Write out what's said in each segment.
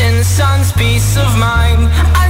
Peace in the sun's peace of mind. I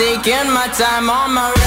Taking my time on my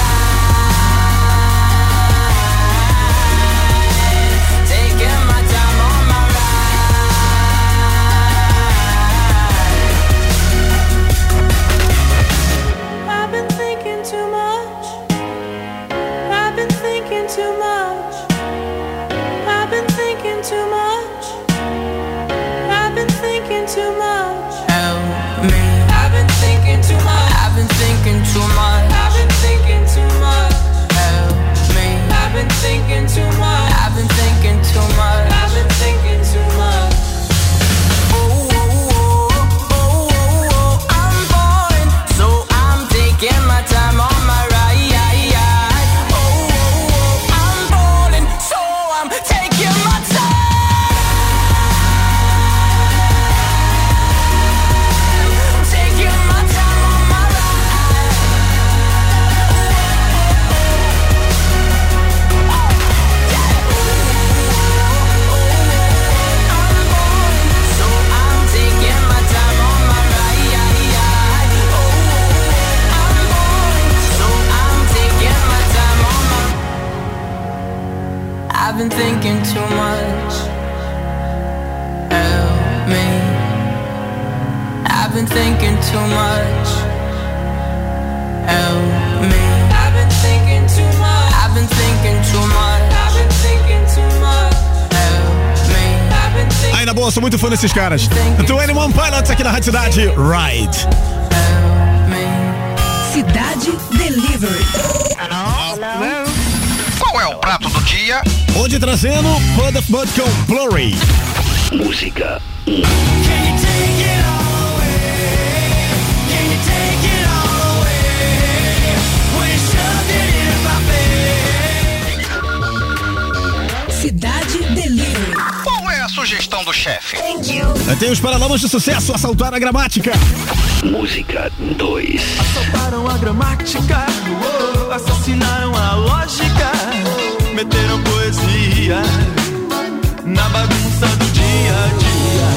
Na boa, sou muito fã desses caras. 21 Pilots aqui na Rádio Cidade. Ride. Cidade Delivery. Qual é o prato do dia? Hoje trazendo Bud of Bud com Blurry. Música Cidade sugestão do chefe? Tem os paralamas de sucesso, assaltar a gramática. Música 2 Assaltaram a gramática, assassinaram a lógica, meteram poesia na bagunça do dia a dia.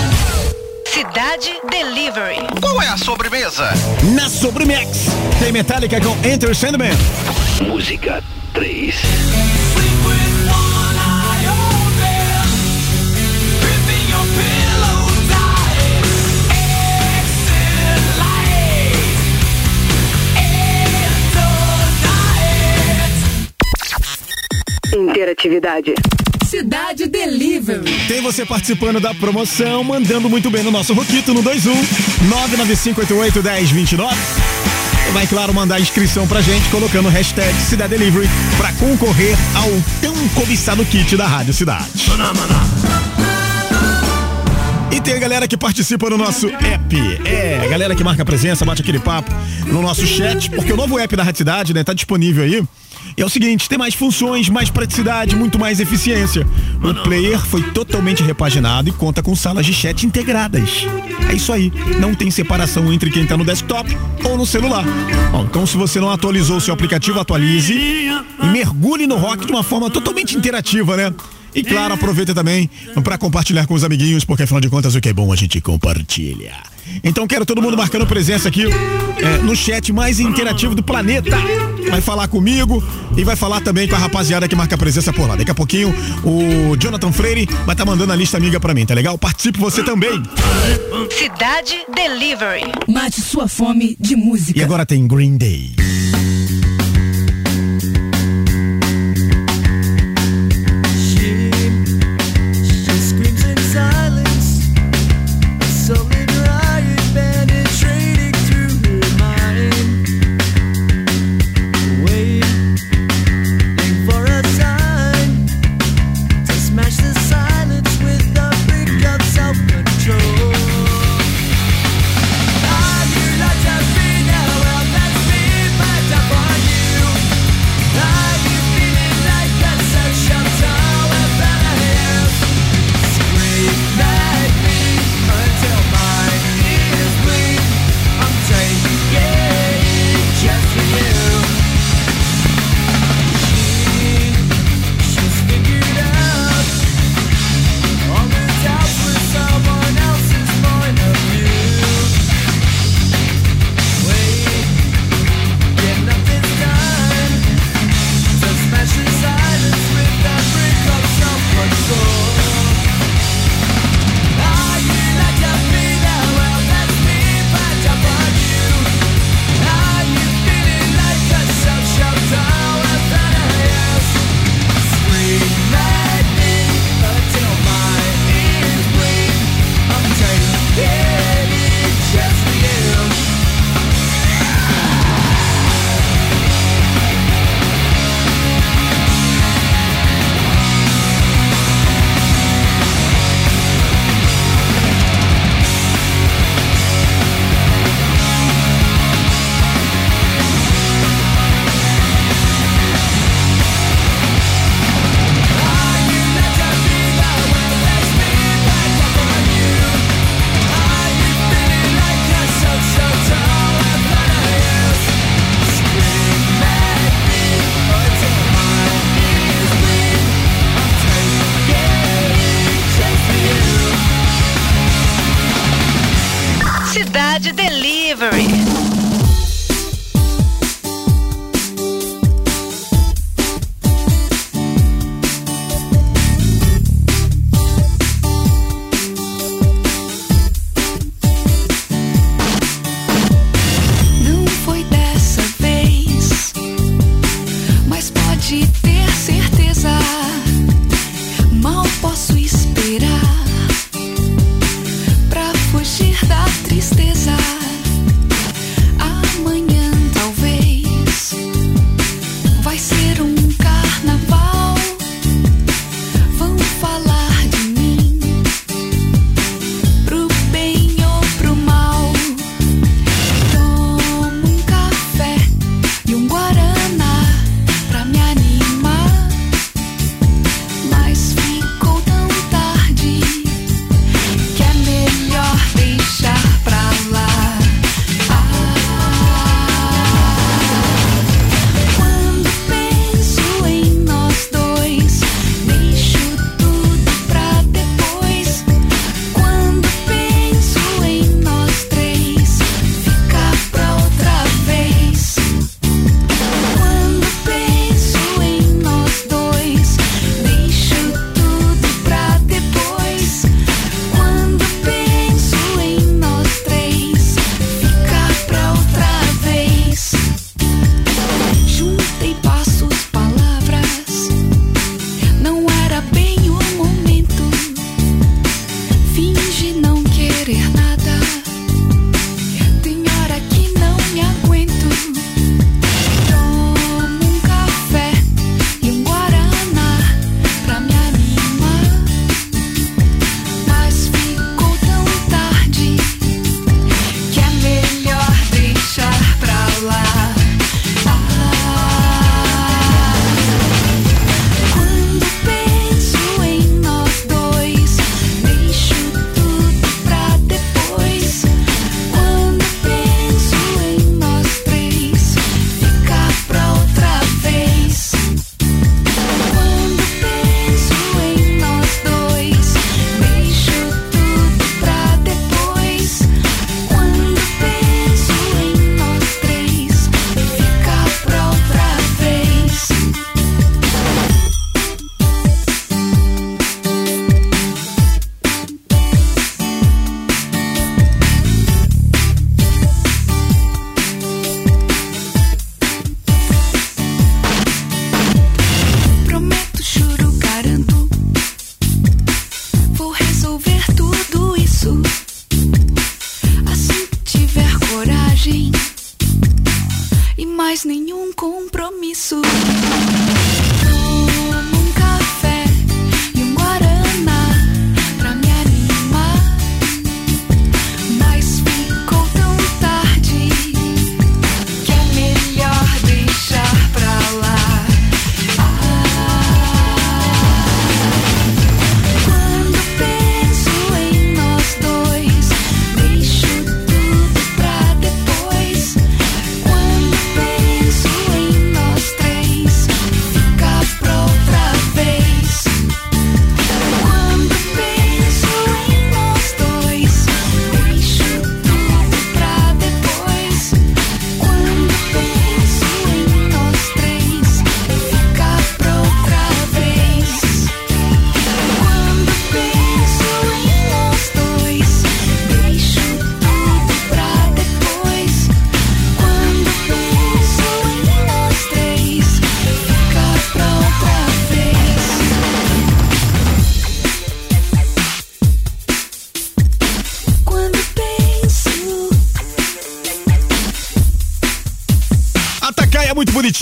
Cidade Delivery. Qual é a sobremesa? Na Sobremex, tem Metallica com Enter Sandman. Música 3 Interatividade. Cidade Delivery. Tem você participando da promoção, mandando muito bem no nosso Roquito no 21 99588 1029. vai, claro, mandar a inscrição pra gente colocando o hashtag Cidade Delivery pra concorrer ao tão cobiçado kit da Rádio Cidade. E tem a galera que participa no nosso app. É, a galera que marca presença, bate aquele papo no nosso chat, porque o novo app da Rádio Cidade, né, tá disponível aí. E é o seguinte, tem mais funções, mais praticidade, muito mais eficiência. O player foi totalmente repaginado e conta com salas de chat integradas. É isso aí, não tem separação entre quem tá no desktop ou no celular. Bom, então se você não atualizou o seu aplicativo, atualize e mergulhe no rock de uma forma totalmente interativa, né? E claro, aproveita também para compartilhar com os amiguinhos, porque afinal de contas o que é bom a gente compartilha. Então quero todo mundo marcando presença aqui é, no chat mais interativo do planeta. Vai falar comigo e vai falar também com a rapaziada que marca presença por lá. Daqui a pouquinho o Jonathan Freire vai estar tá mandando a lista amiga para mim, tá legal? Participe você também. Cidade Delivery. Mate sua fome de música. E agora tem Green Day.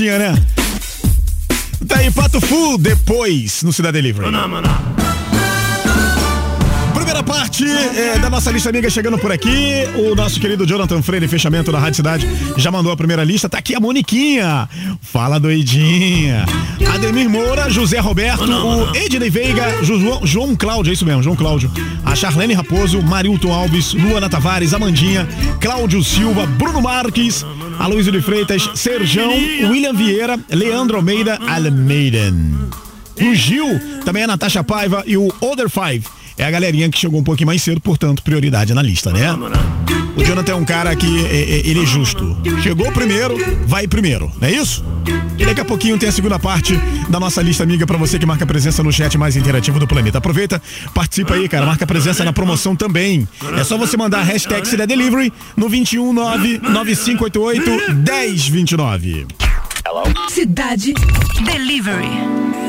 Bonitinha, né? Tá aí, Pato Full, depois, no Cidade Delivery. Primeira é, da nossa lista amiga chegando por aqui. O nosso querido Jonathan Freire, fechamento da Rádio Cidade, já mandou a primeira lista. Tá aqui a Moniquinha. Fala doidinha. Ademir Moura, José Roberto, o Ednei Veiga, João, João Cláudio, é isso mesmo, João Cláudio. A Charlene Raposo, Marilton Alves, Luana Tavares, Amandinha, Cláudio Silva, Bruno Marques, Aloysio de Freitas, Serjão, William Vieira, Leandro Almeida, Almeida. O Gil, também a Natasha Paiva e o Other Five. É a galerinha que chegou um pouquinho mais cedo, portanto, prioridade na lista, né? O Jonathan é um cara que é, é, ele é justo. Chegou primeiro, vai primeiro, não é isso? E daqui a pouquinho tem a segunda parte da nossa lista amiga pra você que marca presença no chat mais interativo do planeta. Aproveita, participa aí, cara. Marca presença na promoção também. É só você mandar a hashtag Cidade Delivery no 2199588 1029. Cidade Delivery.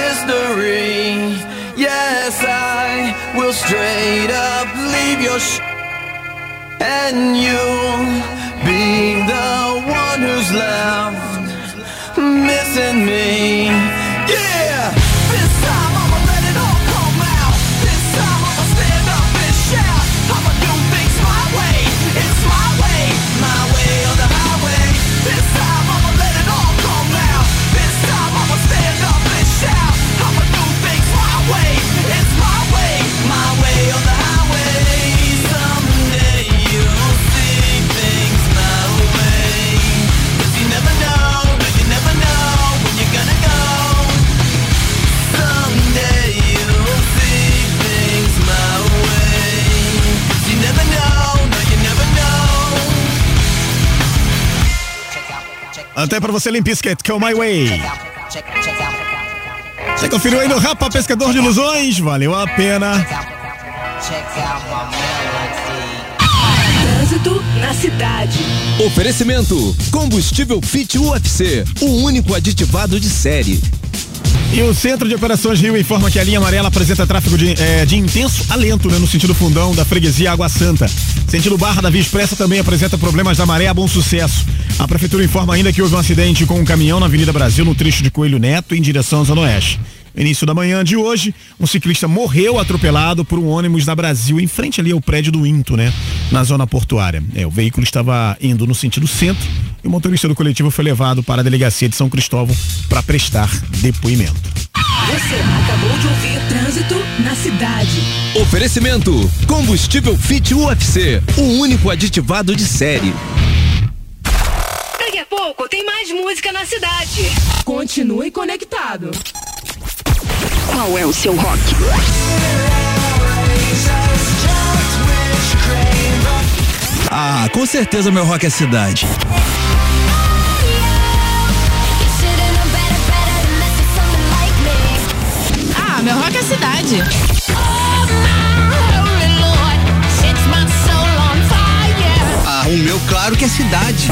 History. Yes, I will straight up leave your sh- and you'll be the one who's left missing me. Até pra você, Limpisket, Come My Way. Você conferiu aí no Rapa Pescador de Ilusões? Valeu a pena. Trânsito na cidade. Oferecimento: Combustível Fit UFC, o único aditivado de série. E o Centro de Operações Rio informa que a linha amarela apresenta tráfego de, eh, de intenso a lento, né, no sentido fundão da freguesia Água Santa. Sentido Barra da Via Expressa também apresenta problemas da maré a bom sucesso. A prefeitura informa ainda que houve um acidente com um caminhão na Avenida Brasil, no trecho de Coelho Neto, em direção à Zona Oeste. No início da manhã de hoje, um ciclista morreu atropelado por um ônibus na Brasil, em frente ali ao prédio do Into, né? Na zona portuária. É, o veículo estava indo no sentido centro e o motorista do coletivo foi levado para a delegacia de São Cristóvão para prestar depoimento. Você acabou de ouvir Trânsito na cidade. Oferecimento: Combustível Fit UFC, o único aditivado de série. Daqui a pouco tem mais música na cidade. Continue conectado. Qual é o seu rock? Ah, com certeza meu rock é cidade. Cidade. Ah, o meu claro que é cidade.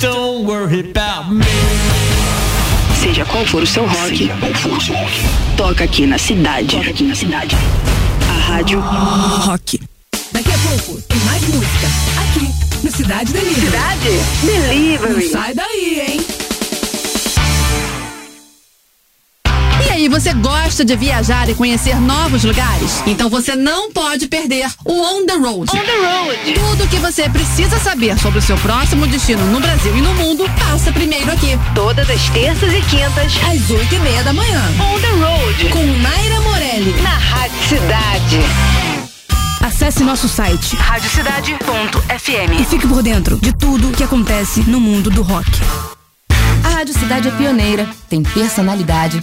Don't worry about me. Seja qual for o seu rock, toca aqui na cidade. Toca aqui na cidade. A rádio Rock. Daqui a pouco tem mais música. Aqui, no Cidade Delivery. Cidade Delivery. Não sai daí, hein? Aí, você gosta de viajar e conhecer novos lugares? Então você não pode perder o On the Road. On the Road. Tudo que você precisa saber sobre o seu próximo destino no Brasil e no mundo passa primeiro aqui. Todas as terças e quintas, Às oito e meia da manhã. On the Road. Com Naira Morelli. Na Rádio Cidade. Acesse nosso site Radiocidade.fm. e fique por dentro de tudo que acontece no mundo do rock. A Rádio Cidade é pioneira, tem personalidade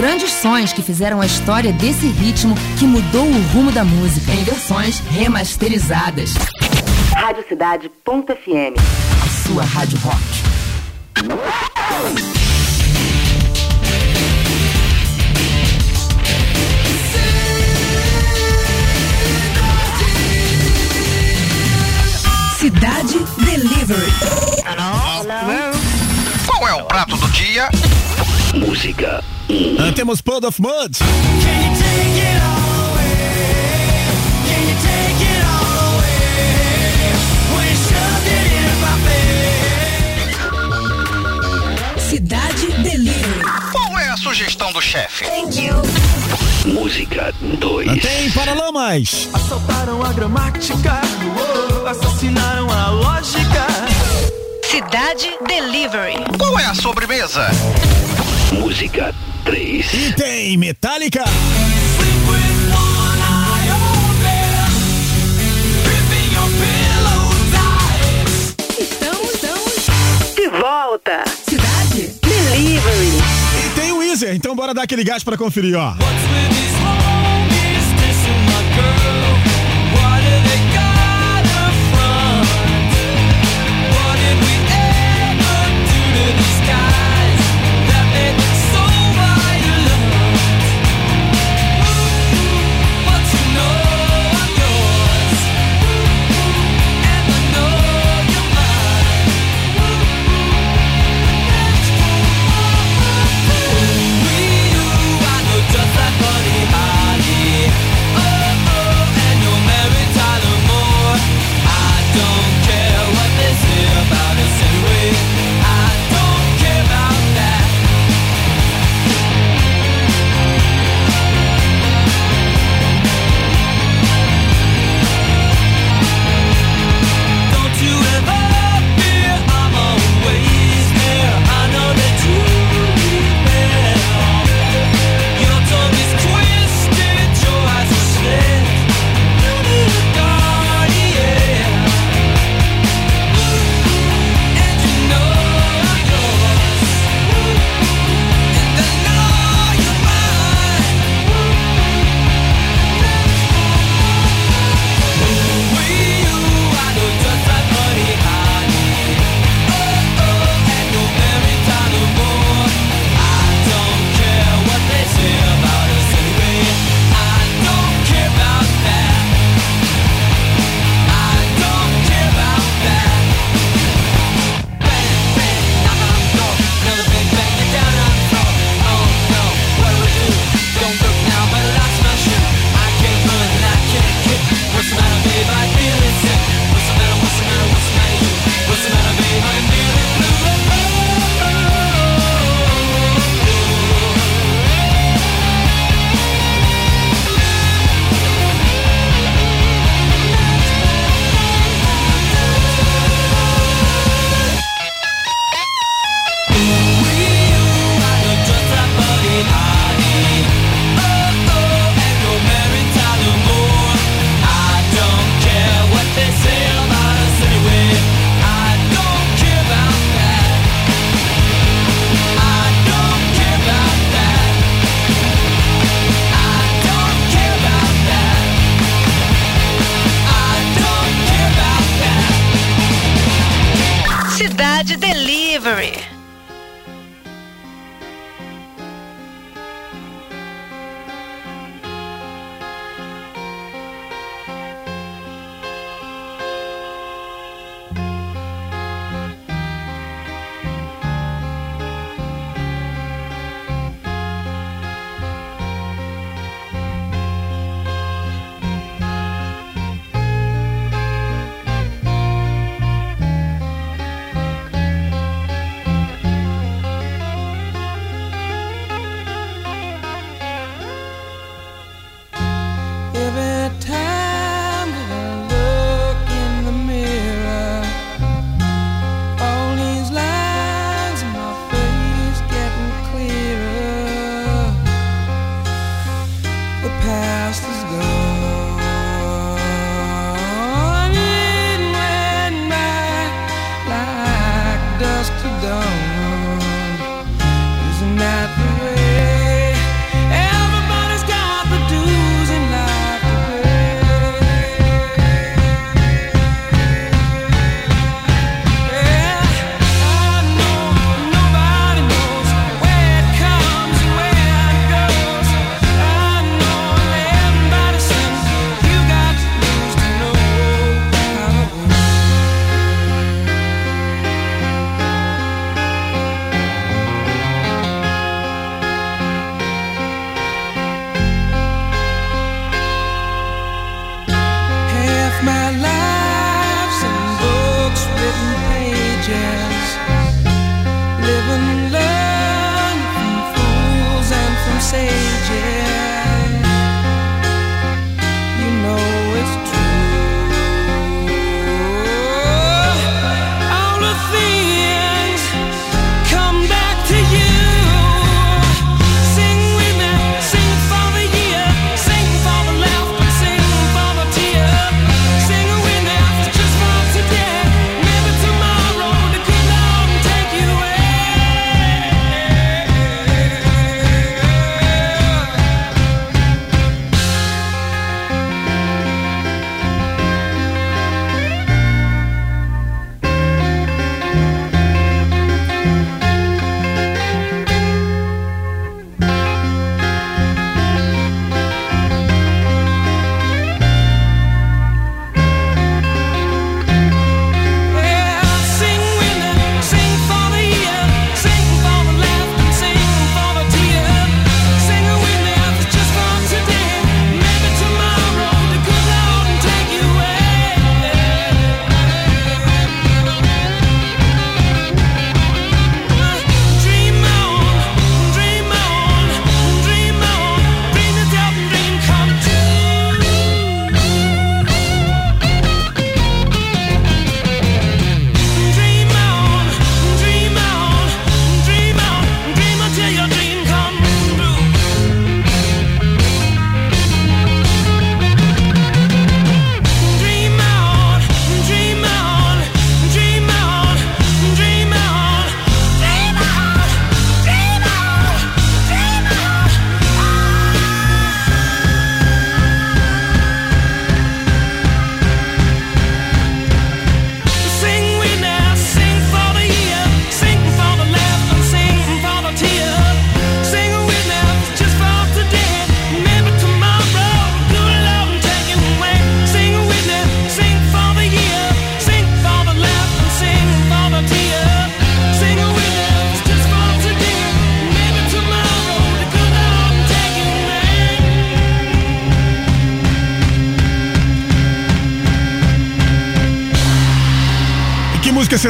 Grandes sons que fizeram a história desse ritmo que mudou o rumo da música em versões remasterizadas. Radiocidade.fm. A sua rádio rock. Cidade Delivery. Qual é o prato do dia? Música Ah, temos Pod of Mud. Cidade Delivery. Qual é a sugestão do chefe? Música 2 Tem Paralamas. Assaltaram a gramática, oh, assassinaram a lógica. Cidade Delivery. Qual é a sobremesa? Música 3 E tem Metallica. Estamos, estamos. De volta. Cidade Delivery. E tem o Weezer. Então bora dar aquele gás pra conferir, ó. What's with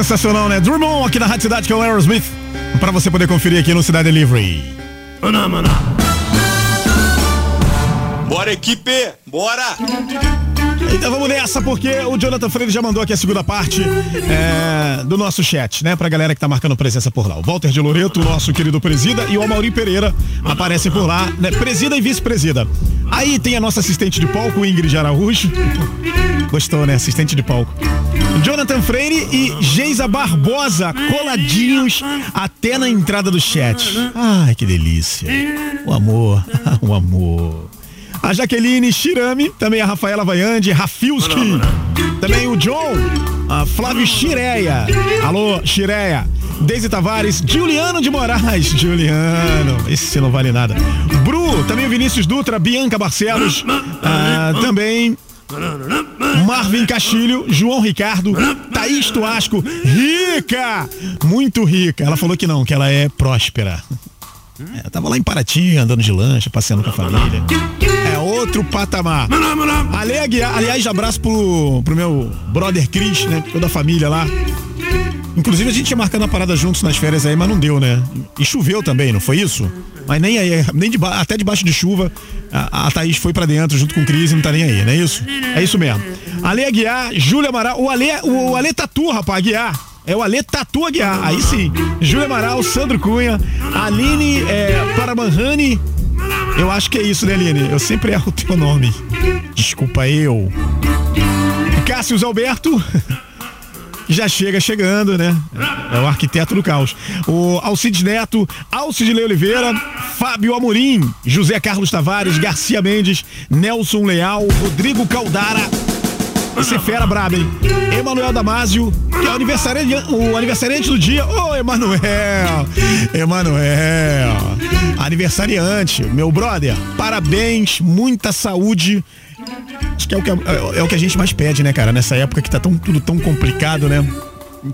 sensacional, né? Dream On aqui na Rádio Cidade, que é o Aerosmith. Pra você poder conferir aqui no Cidade Delivery. Bora, equipe! Bora! Então vamos nessa, porque o Jonathan Freire já mandou aqui a segunda parte é, do nosso chat, né? Pra galera que tá marcando presença por lá. O Walter de Loreto, o nosso querido presida, e o Amaury Pereira aparecem por lá, né? Presida e vice-presida. Aí tem a nossa assistente de palco, Ingrid Araújo. Gostou, né? Assistente de palco. Jonathan Freire e Geisa Barbosa coladinhos até na entrada do chat. Ai, que delícia. O amor, o amor. A Jaqueline Shirami, também a Rafaela Vaiande, Rafilski, também o John, a Flávio Chireia. Alô, Chireia. Deise Tavares, Juliano de Moraes, Juliano, esse não vale nada. Bru, também o Vinícius Dutra, Bianca Barcelos, ah, também Marvin Castilho, João Ricardo, Thaís Tuasco, rica, muito rica. Ela falou que não, que ela é próspera. É, tava lá em Paraty, andando de lancha, passeando com a família. É outro patamar. Ale Aguiar, aliás, abraço pro, pro meu brother Cris, né? Toda a família lá. Inclusive a gente ia marcando a parada juntos nas férias aí, mas não deu, né? E choveu também, não foi isso? Mas nem aí, nem deba- até debaixo de chuva, a, a Thaís foi pra dentro junto com o Cris e não tá nem aí, não é isso? É isso mesmo. Ale Aguiar, Júlia Amaral, o Ale, o Ale Tatu, rapaz, Aguiar. É o Ale Tatu Aguiar, aí sim. Júlia Amaral, Sandro Cunha, Aline é, Paramanhani. Eu acho que é isso, né, Aline? Eu sempre erro o teu nome. Desculpa eu. Cássio Alberto. Já chega chegando, né? É o arquiteto do caos. O Alcides Neto, Alcidilei Oliveira, Fábio Amorim, José Carlos Tavares, Garcia Mendes, Nelson Leal, Rodrigo Caldara. Esse é fera braba, hein? Emanuel Damasio, que é o aniversariante, o aniversariante do dia. Ô, Emanuel! Emanuel! Aniversariante, meu brother, parabéns, muita saúde. Acho que é o que, é, é o que a gente mais pede, né, cara? Nessa época que tá tão, tudo tão complicado, né?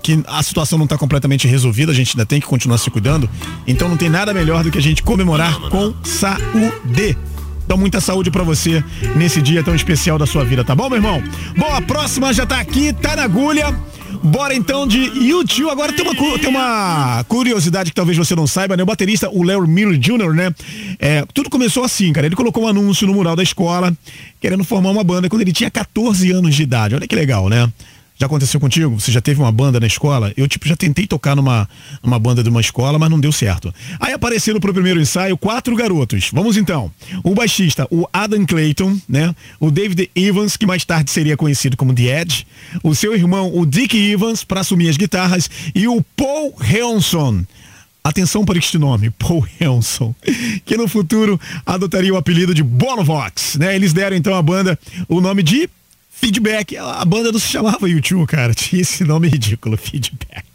Que a situação não tá completamente resolvida, a gente ainda tem que continuar se cuidando. Então não tem nada melhor do que a gente comemorar com saúde. Então, muita saúde pra você nesse dia tão especial da sua vida, tá bom, meu irmão? Bom, a próxima já tá aqui, tá na agulha. Bora então de YouTube. Agora tem uma, tem uma curiosidade que talvez você não saiba, né? O baterista, o Larry Miller Jr., né? É, tudo começou assim, cara. Ele colocou um anúncio no mural da escola, querendo formar uma banda quando ele tinha 14 anos de idade. Olha que legal, né? Já aconteceu contigo? Você já teve uma banda na escola? Eu, tipo, já tentei tocar numa, numa banda de uma escola, mas não deu certo. Aí apareceram pro primeiro ensaio quatro garotos. Vamos então. O baixista, o Adam Clayton, né? O David Evans, que mais tarde seria conhecido como The Edge. O seu irmão, o Dick Evans, para assumir as guitarras. E o Paul Hanson. Atenção para este nome, Paul Hanson, que no futuro adotaria o apelido de Bonovox, né? Eles deram então à banda o nome de Feedback. A banda não se chamava YouTube, cara. Tinha esse nome ridículo, Feedback.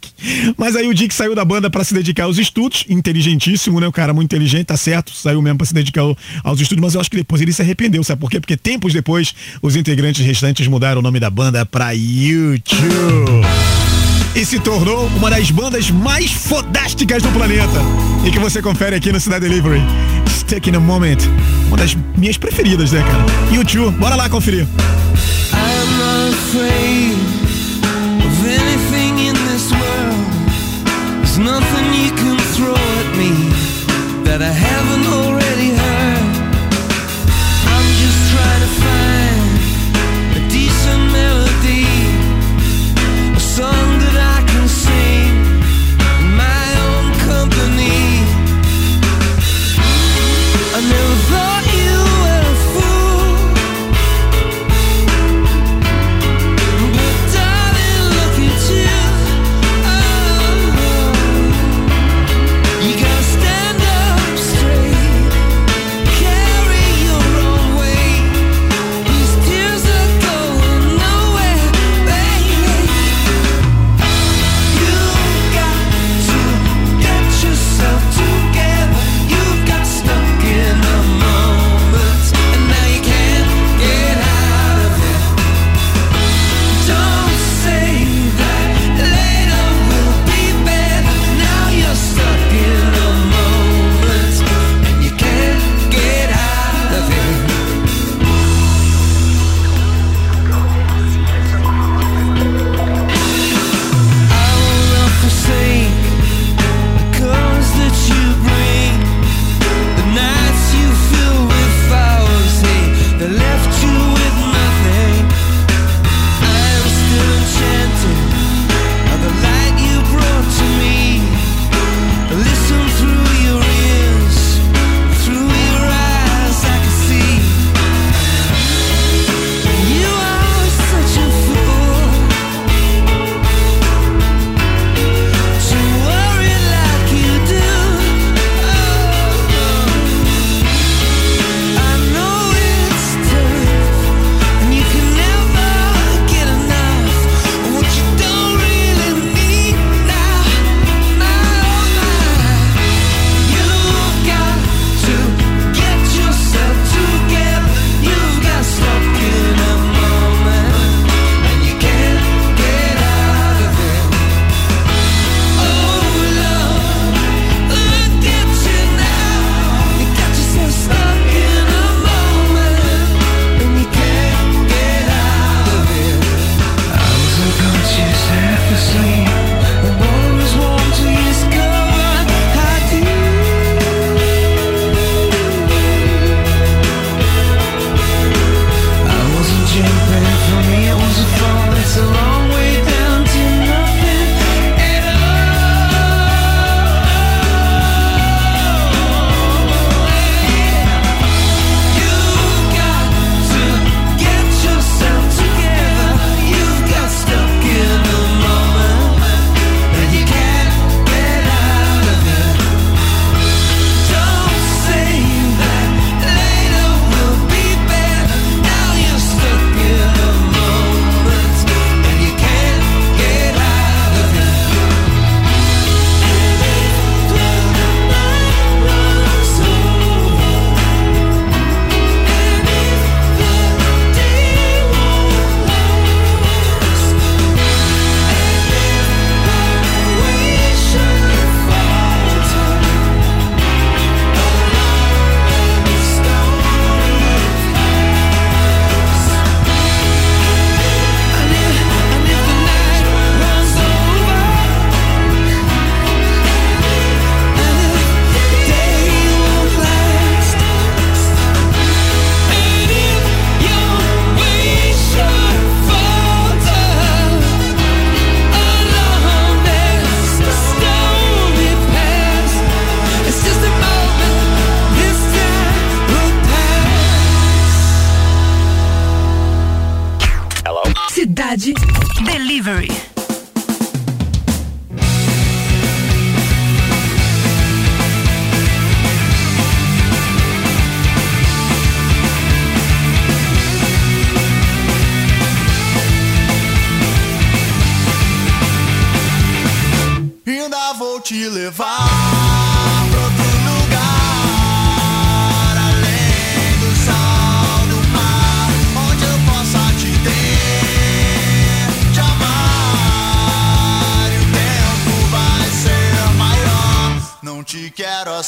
Mas aí o Dick saiu da banda para se dedicar aos estudos, inteligentíssimo, né? O cara muito inteligente, tá certo, saiu mesmo para se dedicar ao- aos estudos, mas eu acho que depois ele se arrependeu, sabe por quê? Porque tempos depois os integrantes restantes mudaram o nome da banda para YouTube e se tornou uma das bandas mais fodásticas do planeta. E que você confere aqui no Cidade Delivery. Stuck in a Moment. Uma das minhas preferidas, né, cara? YouTube, bora lá conferir. I'm afraid of anything in this world. There's nothing you can throw at me that I haven't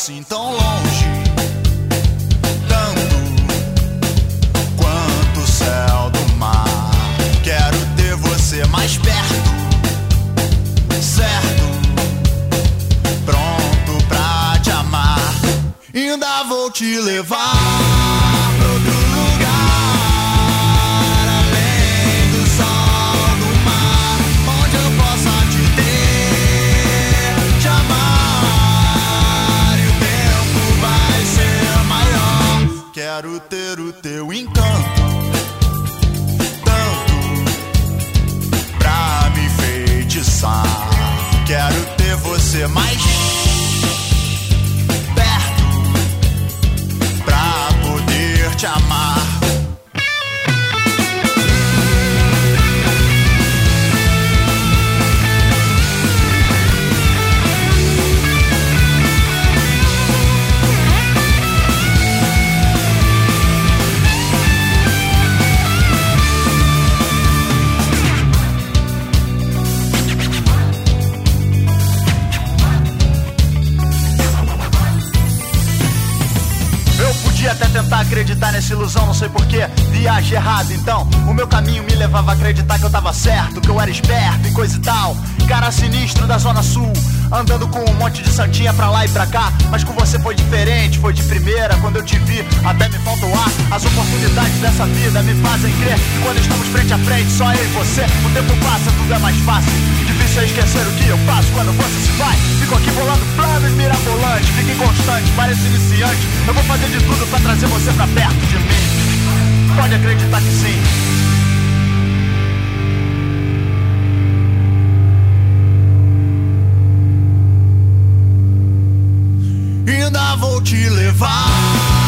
assim tão longe, tanto quanto o céu do mar. Quero ter você mais perto, certo? pronto pra te amar. Ainda vou te levar levava a acreditar que eu tava certo, que eu era esperto e coisa e tal. Cara sinistro da Zona Sul, andando com um monte de santinha pra lá e pra cá. Mas com você foi diferente, foi de primeira. Quando eu te vi, até me falta o ar. As oportunidades dessa vida me fazem crer que quando estamos frente a frente, só eu e você, o tempo passa, tudo é mais fácil. Difícil é esquecer o que eu faço quando você se vai. Fico aqui bolando planos mirabolantes, fique constante, pareço iniciante. Eu vou fazer de tudo pra trazer você pra perto de mim. Pode acreditar que sim. Te levar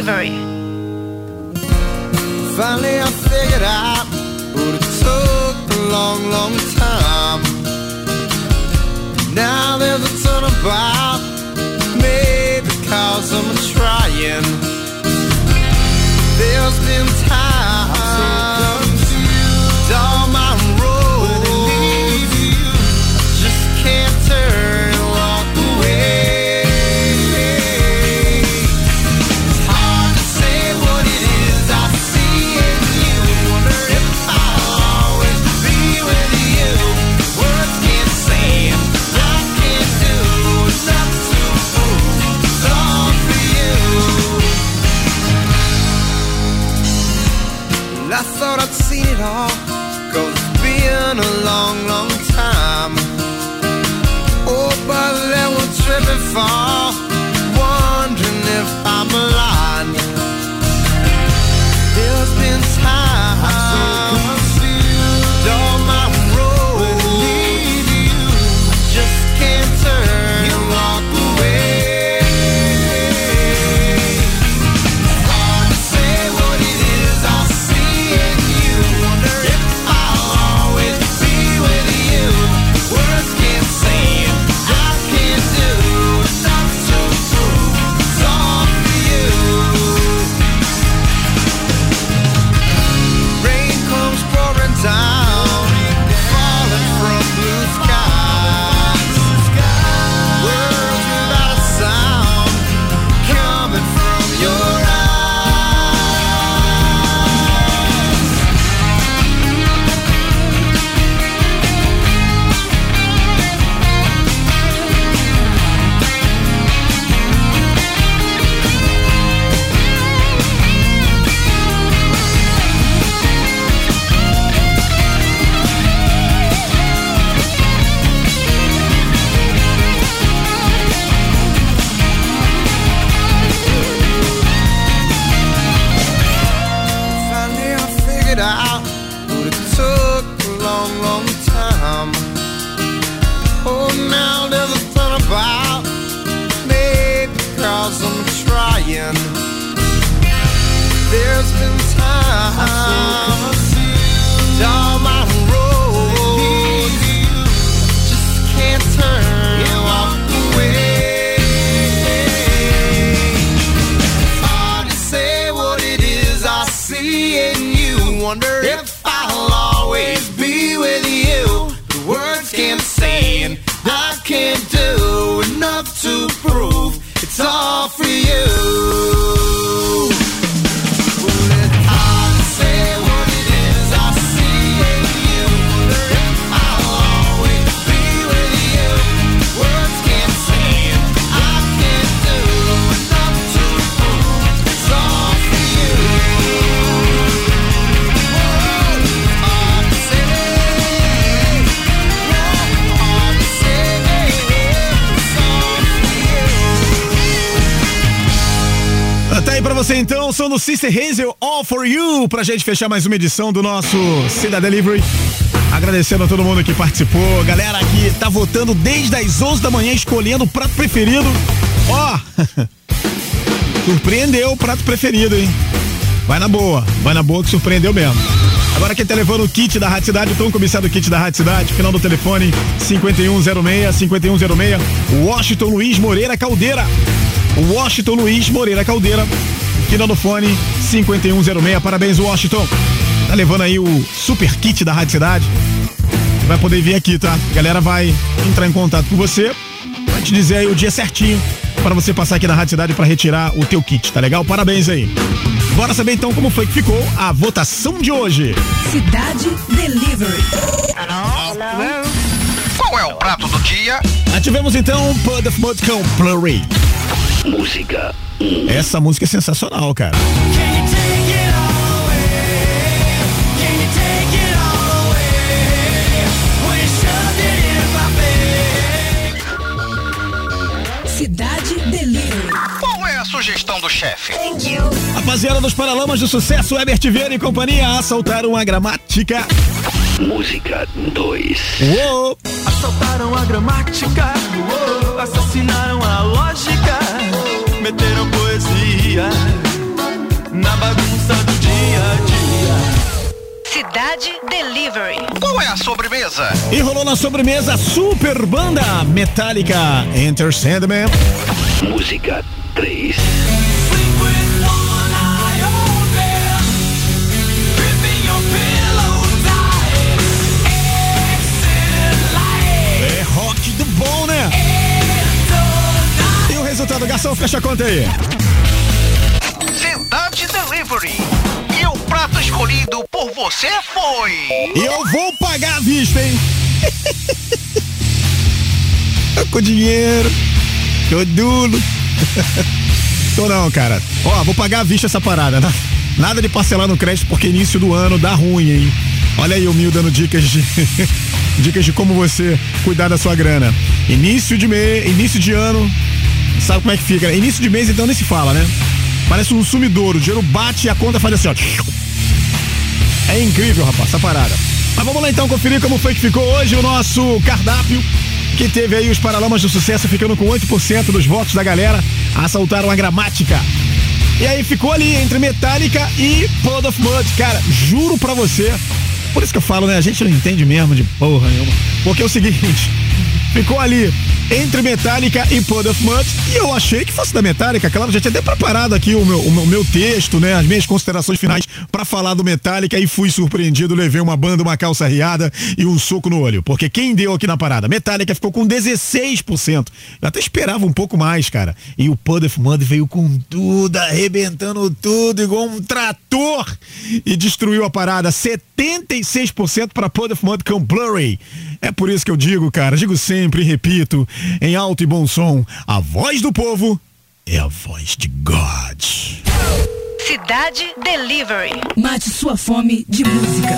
Delivery. Finally, I figured out, but it took a long, long time. Now there's a turnabout, maybe cause I'm trying. There's been time, pra gente fechar mais uma edição do nosso Cida Delivery. Agradecendo a todo mundo que participou, galera que tá votando desde as 11 da manhã, escolhendo o prato preferido. Ó, surpreendeu o prato preferido, hein? Vai na boa, vai na boa que surpreendeu mesmo. Agora quem tá levando o kit da Rádio Cidade, o Tom cobiçado kit da Rádio Cidade, final do telefone 5106, 5106, Washington Luiz Moreira Caldeira. Washington Luiz Moreira Caldeira, final do fone 5106, parabéns Washington. Tá levando aí o super kit da Rádio Cidade. Vai poder vir aqui, tá? A galera vai entrar em contato com você, vai te dizer aí o dia certinho para você passar aqui na Rádio Cidade para retirar o teu kit, tá legal? Parabéns aí. Bora saber então como foi que ficou a votação de hoje. Cidade Delivery. Qual é o prato do dia? Ativemos então Pud of Mud com Plurry. Música Essa música é sensacional, cara. Cidade Delivery. Qual é a sugestão do chefe? Rapaziada dos Paralamas do Sucesso, Herbert Vieira e companhia assaltaram a gramática. Música 2 Uou! Assaltaram a gramática, uou, assassinaram a lógica, meteram poesia na bagunça do dia a dia. Cidade Delivery. Qual é a sobremesa? E rolou na sobremesa Super Banda Metallica Enter Sandman. Música 3 E o resultado, garçom, fecha a conta aí. Cidade Delivery. E o prato escolhido por você foi. Eu vou pagar à vista, hein? Tô com dinheiro. Tô duro. Tô não, cara. Ó, vou pagar à vista essa parada. né? Nada de parcelar no crédito porque início do ano dá ruim, hein? Olha aí o Mil dando dicas de dicas de como você cuidar da sua grana. Início de mês, início de ano, sabe como é que fica? né? Início de mês então nem se fala, né? Parece um sumidouro, o dinheiro bate e a conta faz assim, ó. É incrível, rapaz, essa parada. Mas vamos lá então conferir como foi que ficou hoje o nosso cardápio, que teve aí os Paralamas do Sucesso ficando com 8% dos votos da galera, assaltaram a gramática. E aí ficou ali entre Metallica e Pod of Mud. Cara, juro pra você, por isso que eu falo, né? A gente não entende mesmo de porra nenhuma. Porque é o seguinte, ficou ali entre Metallica e Pod of Mud. E eu achei que fosse da Metallica, claro, já tinha até preparado aqui o meu, o meu, meu texto, né? As minhas considerações finais pra falar do Metallica e fui surpreendido, levei uma banda, uma calça riada e um soco no olho. Porque quem deu aqui na parada? Metallica ficou com 16%. Eu até esperava um pouco mais, cara. E o Pod of Mud veio com tudo, arrebentando tudo, igual um trator e destruiu a parada. 76% para Pod of Mud com Blurry. É por isso que eu digo, cara, digo sempre e repito, em alto e bom som, a voz do povo é a voz de God. Cidade Delivery. Mate sua fome de música.